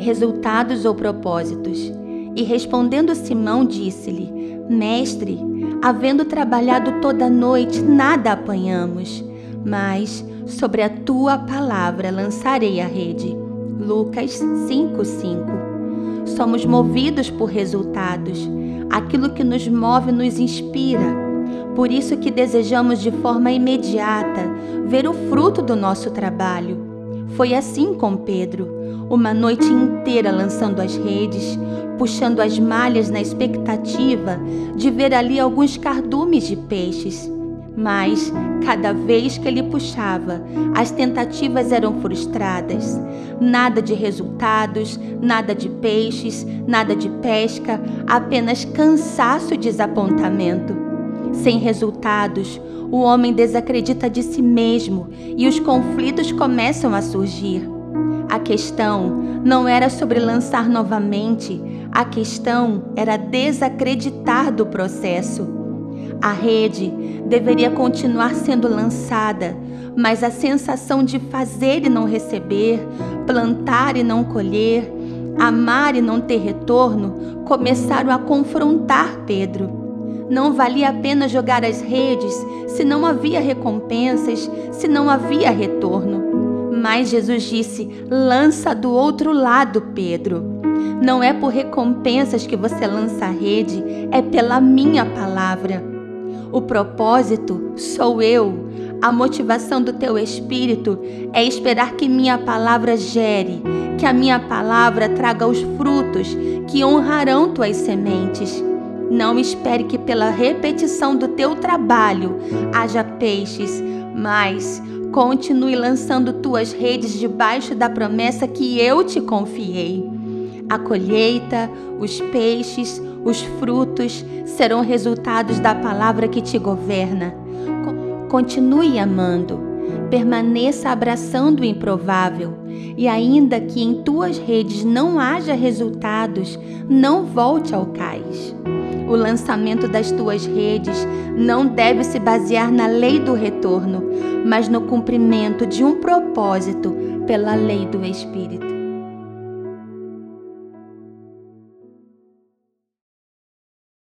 resultados ou propósitos. E respondendo Simão, disse-lhe: Mestre, havendo trabalhado toda noite, nada apanhamos, mas sobre a tua palavra lançarei a rede. Lucas 5:5. Somos movidos por resultados. Aquilo que nos move nos inspira. Por isso que desejamos de forma imediata ver o fruto do nosso trabalho. Foi assim com Pedro, uma noite inteira lançando as redes, puxando as malhas na expectativa de ver ali alguns cardumes de peixes. Mas, cada vez que ele puxava, as tentativas eram frustradas. Nada de resultados, nada de peixes, nada de pesca, apenas cansaço e desapontamento. Sem resultados, o homem desacredita de si mesmo e os conflitos começam a surgir. A questão não era sobre lançar novamente, a questão era desacreditar do processo. A rede deveria continuar sendo lançada, mas a sensação de fazer e não receber, plantar e não colher, amar e não ter retorno começaram a confrontar Pedro. Não valia a pena jogar as redes se não havia recompensas, se não havia retorno. Mas Jesus disse: lança do outro lado, Pedro. Não é por recompensas que você lança a rede, é pela minha palavra. O propósito sou eu. A motivação do teu espírito é esperar que minha palavra gere, que a minha palavra traga os frutos que honrarão tuas sementes. Não espere que pela repetição do teu trabalho haja peixes, mas continue lançando tuas redes debaixo da promessa que eu te confiei. A colheita, os peixes, os frutos serão resultados da palavra que te governa. Continue amando, permaneça abraçando o improvável, e ainda que em tuas redes não haja resultados, não volte ao cais. O lançamento das tuas redes não deve se basear na lei do retorno, mas no cumprimento de um propósito pela lei do Espírito.